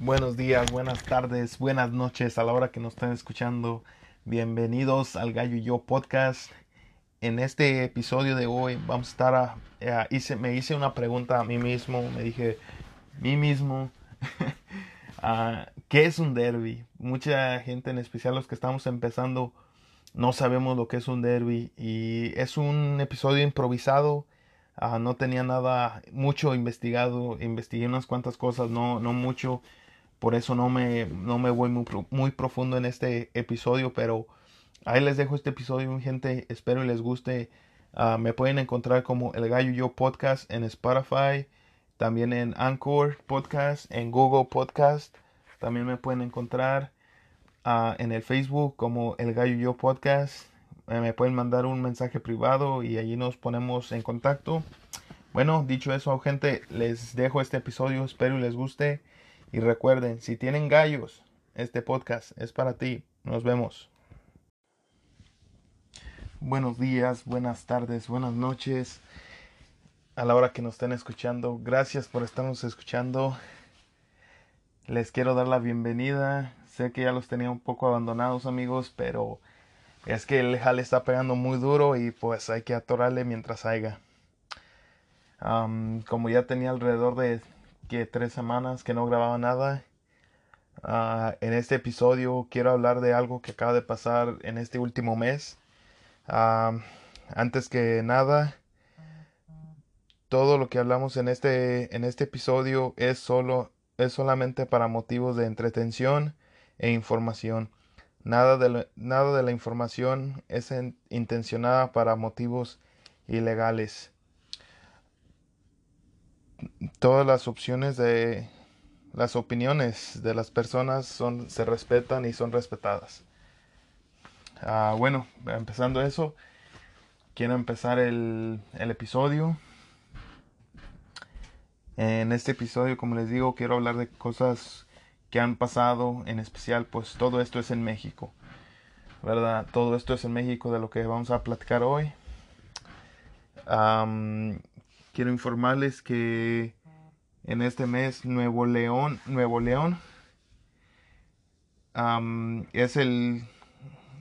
Buenos días, buenas tardes, buenas noches a la hora que nos están escuchando. Bienvenidos al Gallo y Yo podcast. En este episodio de hoy vamos a estar a, hice, me hice una pregunta a mí mismo, me dije mí mismo, ah, ¿qué es un derby? Mucha gente, en especial los que estamos empezando, no sabemos lo que es un derby y es un episodio improvisado. Ah, no tenía nada mucho investigado, investigué unas cuantas cosas, no, no mucho, por eso no me, no me voy muy, muy profundo en este episodio, pero ahí les dejo este episodio, gente, espero y les guste. Ah, me pueden encontrar como El Gallo Yo Podcast en Spotify, también en Anchor Podcast, en Google Podcast, también me pueden encontrar ah, en el Facebook como El Gallo Yo Podcast. Eh, me pueden mandar un mensaje privado y allí nos ponemos en contacto. Bueno, dicho eso, gente, les dejo este episodio, espero y les guste. Y recuerden, si tienen gallos, este podcast es para ti. Nos vemos. Buenos días, buenas tardes, buenas noches. A la hora que nos estén escuchando, gracias por estarnos escuchando. Les quiero dar la bienvenida. Sé que ya los tenía un poco abandonados, amigos, pero es que el jale está pegando muy duro y pues hay que atorarle mientras haya. Como ya tenía alrededor de que tres semanas que no grababa nada, ah, en este episodio quiero hablar de algo que acaba de pasar en este último mes. Am, antes que nada, todo lo que hablamos en este, en este episodio es solo, es solamente para motivos de entretención e información. Nada de la, nada de la información es en- intencionada para motivos ilegales. Todas las opciones de las opiniones de las personas son, se respetan y son respetadas. Ah, bueno, empezando eso, quiero empezar el, el episodio. En este episodio, como les digo, quiero hablar de cosas que han pasado, en especial, pues todo esto es en México, ¿verdad? Todo esto es en México de lo que vamos a platicar hoy. Quiero informarles que en este mes Nuevo León, Nuevo León, es el,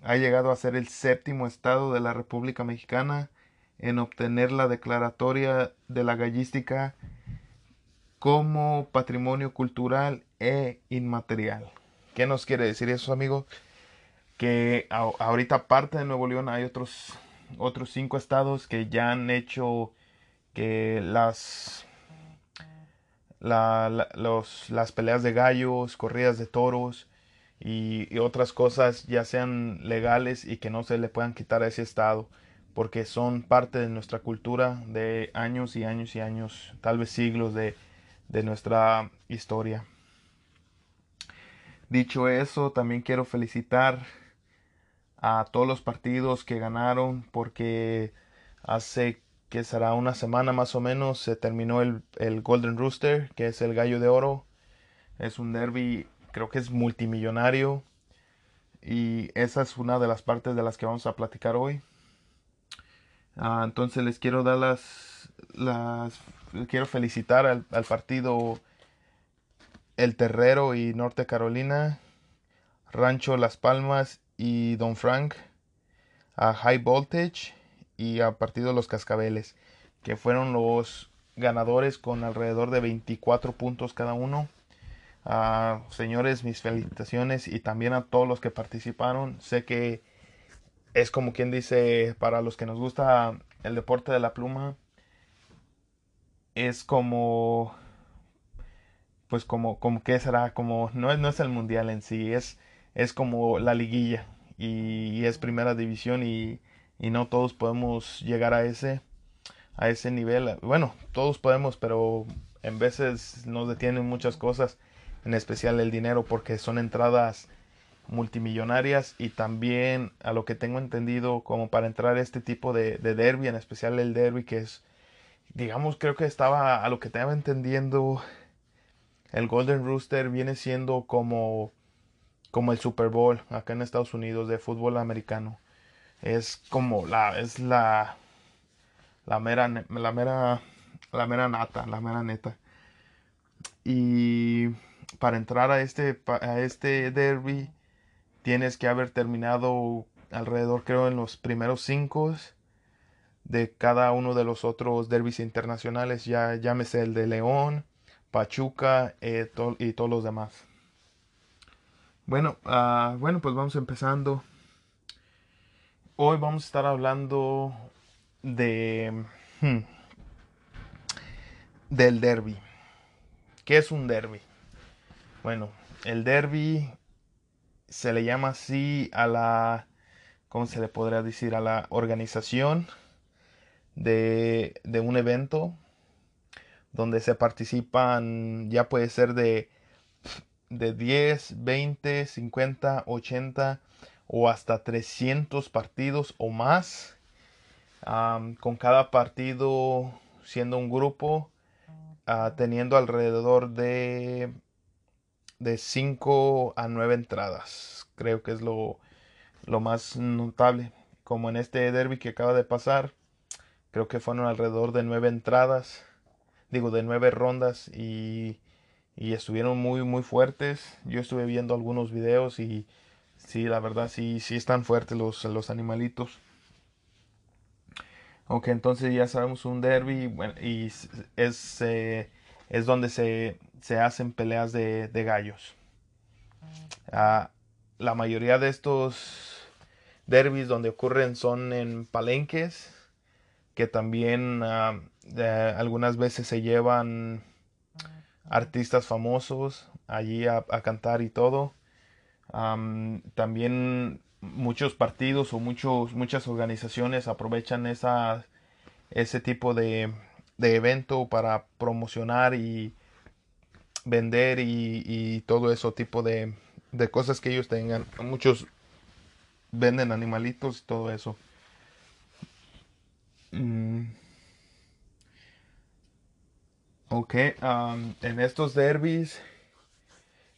ha llegado a ser el séptimo estado de la República Mexicana en obtener la declaratoria de la gallística como patrimonio cultural e inmaterial. ¿Qué nos quiere decir eso, amigos? Que ahorita aparte de Nuevo León hay otros otros cinco estados que ya han hecho que las las peleas de gallos, corridas de toros y, y otras cosas ya sean legales y que no se le puedan quitar a ese estado porque son parte de nuestra cultura de años y años y años, tal vez siglos de, de nuestra historia. Dicho eso, también quiero felicitar a todos los partidos que ganaron porque hace que será una semana más o menos se terminó el, el Golden Rooster, que es el gallo de oro. Es un derby, creo que es multimillonario. Y esa es una de las partes de las que vamos a platicar hoy. Ah, entonces les quiero dar las, las quiero felicitar al, al partido El Terrero y Norte Carolina, Rancho Las Palmas y Don Frank, a High Voltage y a partido Los Cascabeles, que fueron los ganadores con alrededor de 24 puntos cada uno. Señores, mis felicitaciones y también a todos los que participaron. Sé que es como quien dice, para los que nos gusta el deporte de la pluma, es como, pues como, como que será, como, no es, no es el mundial en sí, es, es como la liguilla y, y es primera división y, y no todos podemos llegar a ese, a ese nivel. Bueno, todos podemos, pero en veces nos detienen muchas cosas, en especial el dinero, porque son entradas multimillonarias y también a lo que tengo entendido como para entrar a este tipo de, de derby, en especial el derby que es, digamos, creo que estaba a lo que estaba entendiendo el Golden Rooster viene siendo como como el Super Bowl acá en Estados Unidos de fútbol americano. Es como la es la la mera la mera la mera nata, la mera neta. Y para entrar a este, a este derby tienes que haber terminado alrededor creo en los primeros cinco de cada uno de los otros derbis internacionales, ya llámese el de León, Pachuca eh, y todos los demás. Bueno, uh, bueno, pues vamos empezando. Hoy vamos a estar hablando de hmm, del derby. ¿Qué es un derby? Bueno, el derby se le llama así a la, ¿cómo se le podría decir? A la organización de, de un evento donde se participan, ya puede ser de, de 10, 20, 50, 80 o hasta 300 partidos o más, con cada partido siendo un grupo, ah, teniendo alrededor de, de 5 a 9 entradas. Creo que es lo, lo más notable. Como en este derby que acaba de pasar, creo que fueron alrededor de 9 entradas digo, de nueve rondas y, y estuvieron muy, muy fuertes. Yo estuve viendo algunos videos y sí, la verdad, sí, sí están fuertes los, los animalitos. Ok, entonces ya sabemos un derby y es, es donde se, se, hacen peleas de, de gallos. Ah, la mayoría de estos derbis donde ocurren son en palenques que también ah, algunas veces se llevan artistas famosos allí a, cantar y todo. También muchos partidos o muchos, muchas organizaciones aprovechan esa, ese tipo de, de evento para promocionar y vender y, y todo eso tipo de, de cosas que ellos tengan. Muchos venden animalitos y todo eso. Mm. Ok, en estos derbis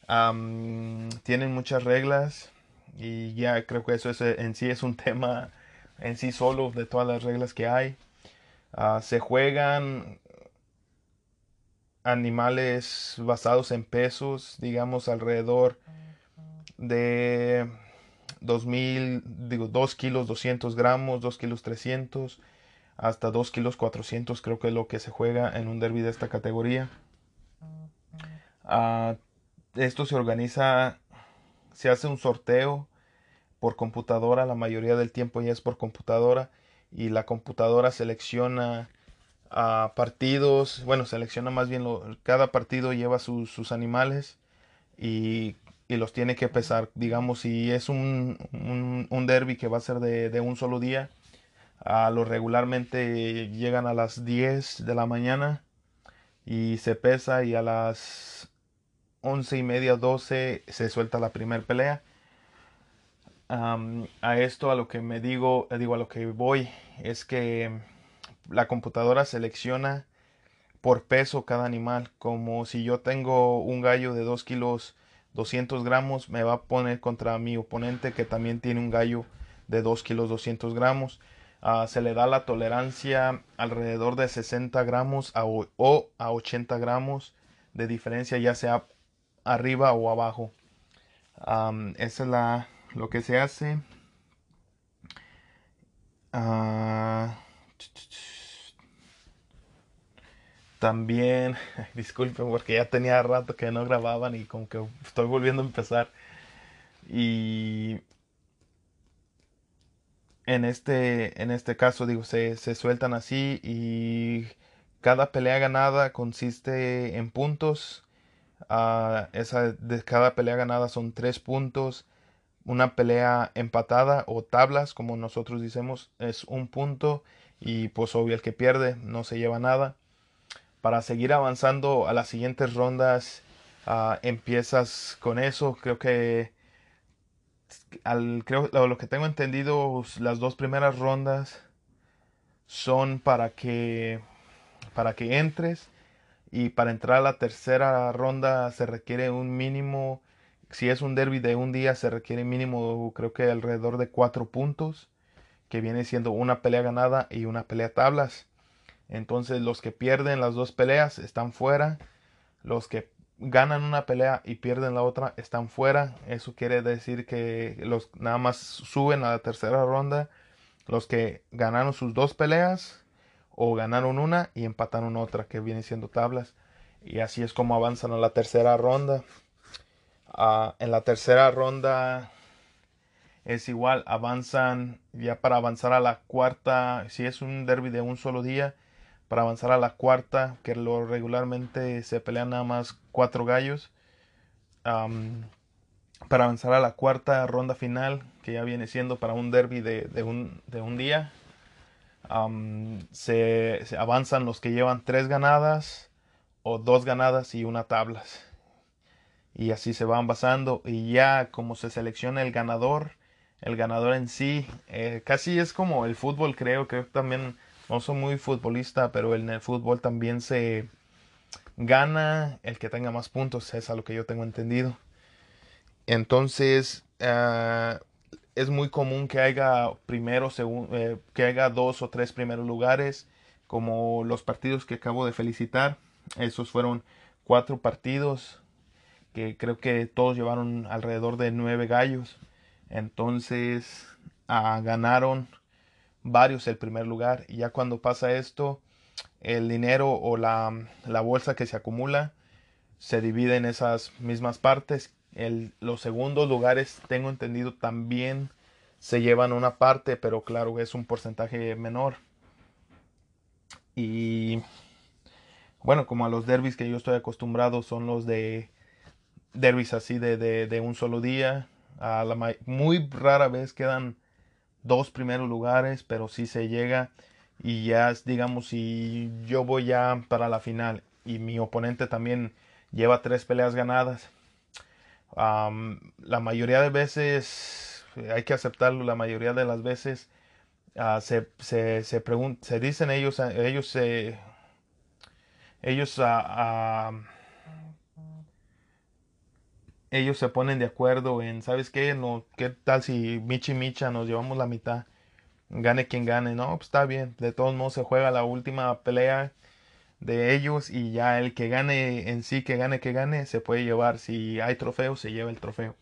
tienen muchas reglas y ya creo que eso es, en sí es un tema en sí solo de todas las reglas que hay. Ah, se juegan animales basados en pesos, digamos alrededor de 2000, digo 2 kilos 200 gramos, 2 kilos 300 hasta 2 kilos 400 creo que es lo que se juega en un derby de esta categoría. Ah, esto se organiza, se hace un sorteo por computadora, la mayoría del tiempo ya es por computadora y la computadora selecciona a partidos, bueno, selecciona más bien, cada partido lleva sus, animales y, los tiene que pesar. Digamos, si es un, un, derby que va a ser de, de un solo día, a lo regularmente llegan a las 10 de la mañana y se pesa y a las 11 y media 12 se suelta la primera pelea. A esto a lo que me digo digo a lo que voy es que la computadora selecciona por peso cada animal. Como si yo tengo un gallo de 2 kilos 200 gramos me va a poner contra mi oponente que también tiene un gallo de 2 kilos 200 gramos. Ah, se le da la tolerancia alrededor de 60 gramos o a 80 gramos de diferencia ya sea arriba o abajo. esa es la, lo que se hace. Ah, también, disculpen porque ya tenía rato que no grababan y como que estoy volviendo a empezar. Y en este, en este caso, digo, se, se sueltan así y cada pelea ganada consiste en puntos. Uh, esa de cada pelea ganada son tres puntos. Una pelea empatada o tablas, como nosotros decimos, es un punto. Y pues obvio el que pierde no se lleva nada. Para seguir avanzando a las siguientes rondas, uh, empiezas con eso. Creo que al, creo, lo que tengo entendido, las dos primeras rondas son para que, para que entres y para entrar a la tercera ronda se requiere un mínimo, si es un derby de un día se requiere mínimo creo que alrededor de cuatro puntos, que viene siendo una pelea ganada y una pelea tablas. Entonces los que pierden las dos peleas están fuera, los que ganan una pelea y pierden la otra, están fuera. Eso quiere decir que los nada más suben a la tercera ronda los que ganaron sus dos peleas o ganaron una y empataron otra, que viene siendo tablas. Y así es como avanzan a la tercera ronda. Ah, en la tercera ronda es igual, avanzan ya para avanzar a la cuarta, si es un derby de un solo día, para avanzar a la cuarta, que lo regularmente se pelean nada más cuatro gallos. para avanzar a la cuarta ronda final, que ya viene siendo para un derby de, un, de un, día, se, avanzan los que llevan tres ganadas o dos ganadas y una tablas. Y así se van basando. Y ya como se selecciona el ganador, el ganador en sí, eh, casi es como el fútbol, creo que también no soy muy futbolista, pero en el fútbol también se gana el que tenga más puntos, es a lo que yo tengo entendido. Entonces, ah, es muy común que haya primero, eh, que dos o tres primeros lugares, como los partidos que acabo de felicitar. Esos fueron cuatro partidos que creo que todos llevaron alrededor de nueve gallos. Entonces, ah, ganaron varios el primer lugar. Y ya cuando pasa esto, el dinero o la, bolsa que se acumula se divide en esas mismas partes. El, los segundos lugares, tengo entendido, también se llevan una parte, pero claro, es un porcentaje menor. Y bueno, como a los derbis que yo estoy acostumbrado son los de derbis así de, de, un solo día. A la, muy rara vez quedan dos primeros lugares, pero si se llega y ya digamos si yo voy ya para la final y mi oponente también lleva tres peleas ganadas, la mayoría de veces, hay que aceptarlo, la mayoría de las veces uh, se, se, se, se dicen ellos, ellos se... ellos uh, ellos se ponen de acuerdo en, ¿sabes qué? No, ¿Qué tal si Michi Micha nos llevamos la mitad? Gane quien gane, no, pues está bien. De todos modos se juega la última pelea de ellos y ya el que gane en sí, que gane, que gane, se puede llevar. Si hay trofeo, se lleva el trofeo.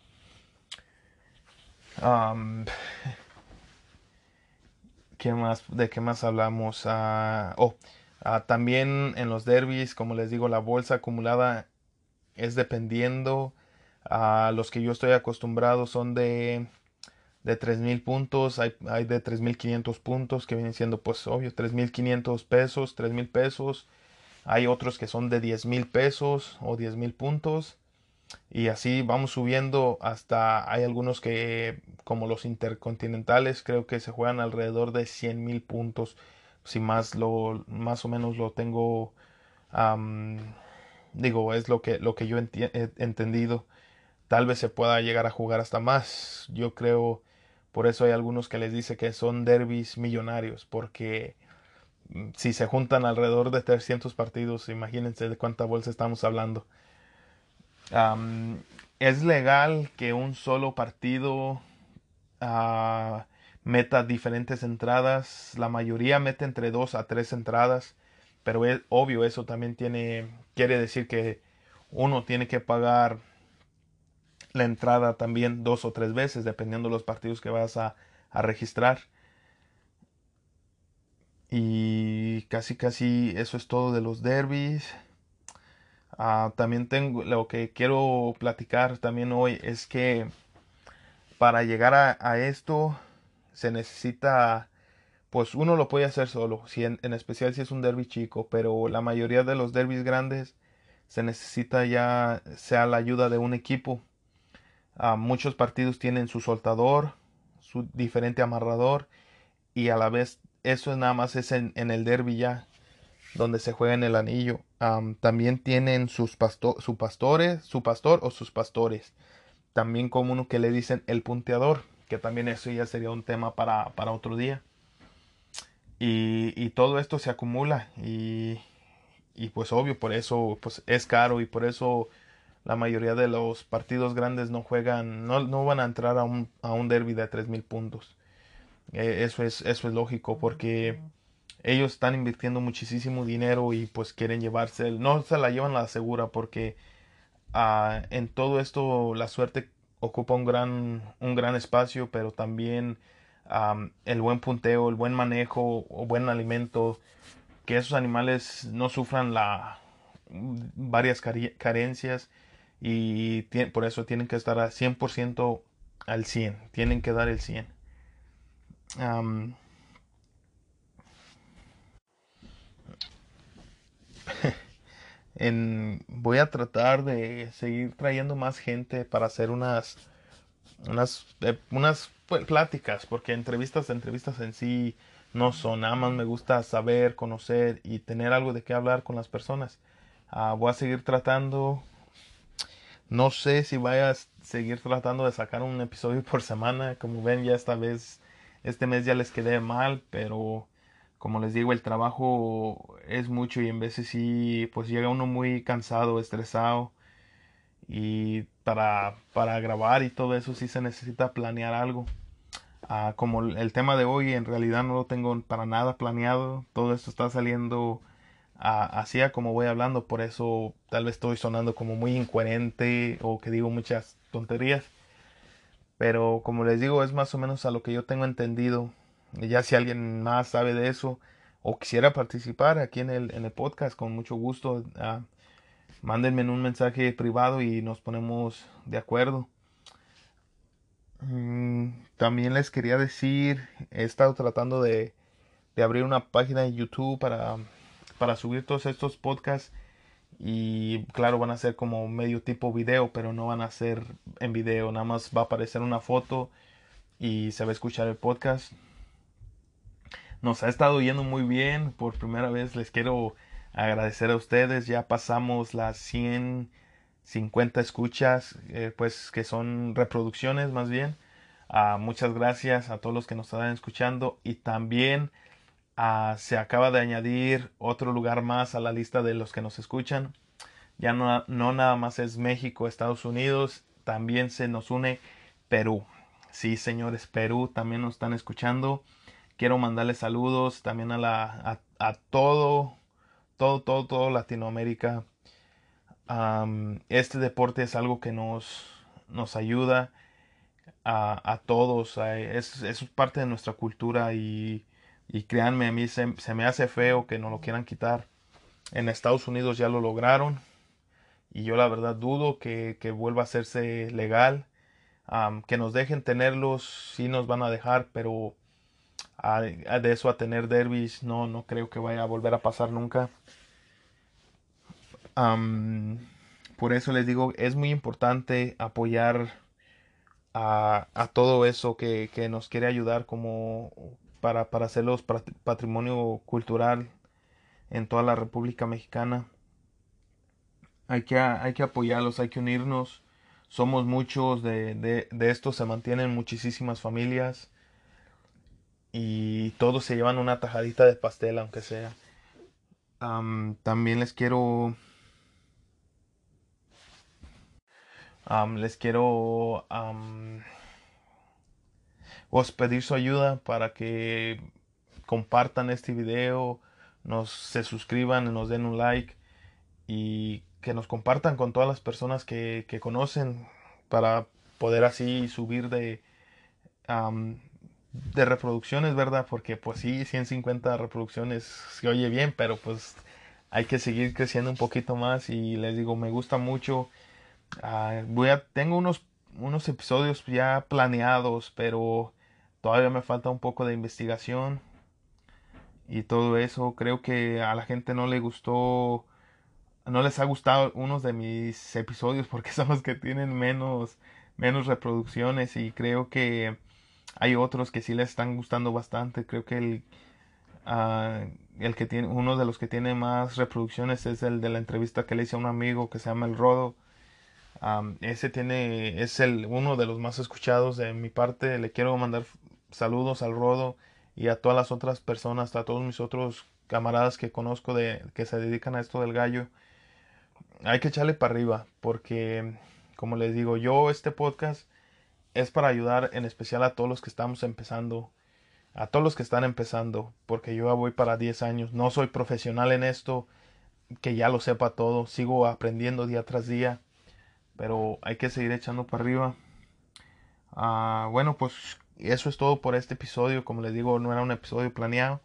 ¿Qué más? ¿De qué más hablamos? Ah, oh, ah, también en los derbis, como les digo, la bolsa acumulada es dependiendo a los que yo estoy acostumbrado son de, de 3.000 puntos, hay, hay de 3.500 puntos que vienen siendo pues obvio 3.500 pesos, 3.000 pesos. Hay otros que son de 10.000 pesos o 10.000 puntos. Y así vamos subiendo hasta hay algunos que como los intercontinentales creo que se juegan alrededor de 100.000 puntos. Si más lo más o menos lo tengo digo es lo que lo que yo he entendido tal vez se pueda llegar a jugar hasta más. Yo creo, por eso hay algunos que les dice que son derbis millonarios, porque si se juntan alrededor de 300 partidos, imagínense de cuánta bolsa estamos hablando. es legal que un solo partido ah, meta diferentes entradas. La mayoría mete entre dos a tres entradas. Pero es obvio, eso también tiene, quiere decir que uno tiene que pagar la entrada también dos o tres veces, dependiendo de los partidos que vas a, registrar. Y casi casi eso es todo de los derbis. Ah, también tengo lo que quiero platicar también hoy es que para llegar a, esto se necesita pues uno lo puede hacer solo, si en, especial si es un derby chico, pero la mayoría de los derbis grandes se necesita ya sea la ayuda de un equipo muchos partidos tienen su soltador, su diferente amarrador y a la vez eso nada más es en, el derby ya donde se juega en el anillo. también tienen sus su pastores, su pastor o sus pastores. También como uno que le dicen el punteador, que también eso ya sería un tema para, para otro día. Y, y, todo esto se acumula y, y pues obvio, por eso pues es caro y por eso la mayoría de los partidos grandes no juegan, no, no van a entrar a un, a un derby de 3.000 puntos. Eh, eso, es, eso es lógico porque ellos están invirtiendo muchísimo dinero y pues quieren llevarse, no se la llevan a la segura porque ah, en todo esto la suerte ocupa un gran, un gran espacio, pero también el buen punteo, el buen manejo o buen alimento, que esos animales no sufran la varias carencias y por eso tienen que estar a 100% al 100, tienen que dar el 100. voy a tratar de seguir trayendo más gente para hacer unas unas eh, unas pues, pláticas porque entrevistas entrevistas en sí no son. Nada más me gusta saber conocer y tener algo de qué hablar con las personas. Ah, voy a seguir tratando. No sé si vaya a seguir tratando de sacar un episodio por semana. Como ven ya esta vez este mes ya les quedé mal pero como les digo, el trabajo es mucho y en veces sí, pues llega uno muy cansado, estresado. Y para, para grabar y todo eso sí se necesita planear algo. Ah, como el tema de hoy en realidad no lo tengo para nada planeado. Todo esto está saliendo ah, así como voy hablando. Por eso tal vez estoy sonando como muy incoherente o que digo muchas tonterías. Pero como les digo, es más o menos a lo que yo tengo entendido ya si alguien más sabe de eso o quisiera participar aquí en el, en el podcast, con mucho gusto, uh, mándenme un mensaje privado y nos ponemos de acuerdo. Mm, también les quería decir, he estado tratando de, de abrir una página de YouTube para, para subir todos estos podcasts y claro van a ser como medio tipo video pero no van a ser en video nada más va a aparecer una foto y se va a escuchar el podcast nos ha estado yendo muy bien. Por primera vez les quiero agradecer a ustedes. Ya pasamos las 150 escuchas, eh, pues que son reproducciones más bien. Ah, muchas gracias a todos los que nos están escuchando y también se acaba de añadir otro lugar más a la lista de los que nos escuchan. Ya no, no nada más es México, Estados Unidos, también se nos une Perú. Sí, señores, Perú también nos están escuchando. Quiero mandarle saludos también a, la, a, todo, todo, todo, todo Latinoamérica. este deporte es algo que nos, nos ayuda a, todos. Es, es, parte de nuestra cultura y, y créanme, a mí se, me hace feo que no lo quieran quitar. En Estados Unidos ya lo lograron y yo la verdad dudo que, que vuelva a hacerse legal. que nos dejen tenerlos, sí nos van a dejar, pero de eso a tener derbis, no, no creo que vaya a volver a pasar nunca. por eso les digo, es muy importante apoyar a, a todo eso que, que, nos quiere ayudar como para, para hacerlos patrimonio cultural en toda la República Mexicana. Hay que, hay que apoyarlos, hay que unirnos. Somos muchos, de, de, de esto se mantienen muchísimas familias y todos se llevan una tajadita de pastel, aunque sea. también les quiero. les quiero os pedir su ayuda para que compartan este video, nos se suscriban, nos den un like y que nos compartan con todas las personas que, que conocen para poder así subir de de reproducciones, ¿verdad? Porque pues sí, 150 reproducciones se oye bien, pero pues hay que seguir creciendo un poquito más y les digo, me gusta mucho. Ah, voy a, tengo unos, unos episodios ya planeados, pero todavía me falta un poco de investigación y todo eso. Creo que a la gente no le gustó, no les ha gustado unos de mis episodios porque son los que tienen menos, menos reproducciones y creo que hay otros que sí les están gustando bastante. Creo que el, uh, el que tiene, uno de los que tiene más reproducciones es el de la entrevista que le hice a un amigo que se llama El Rodo. Um, ese tiene, es el, uno de los más escuchados de mi parte. Le quiero mandar saludos al Rodo y a todas las otras personas, a todos mis otros camaradas que conozco de, que se dedican a esto del gallo. Hay que echarle para arriba porque, como les digo, yo este podcast es para ayudar en especial a todos los que estamos empezando, a todos los que están empezando, porque yo ya voy para 10 años, no soy profesional en esto, que ya lo sepa todo, sigo aprendiendo día tras día, pero hay que seguir echando para arriba. Ah, bueno, pues eso es todo por este episodio. Como les digo, no era un episodio planeado.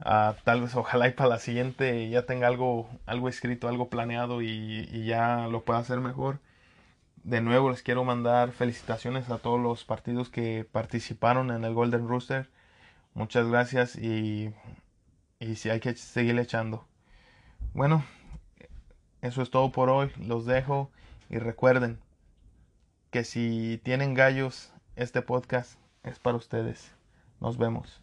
Ah, tal vez ojalá y para la siguiente ya tenga algo, algo escrito, algo planeado y, y, ya lo pueda hacer mejor. De nuevo les quiero mandar felicitaciones a todos los partidos que participaron en el Golden Rooster. Muchas gracias y, y si hay que seguir echando. Bueno, eso es todo por hoy. Los dejo y recuerden que si tienen gallos, este podcast es para ustedes. Nos vemos.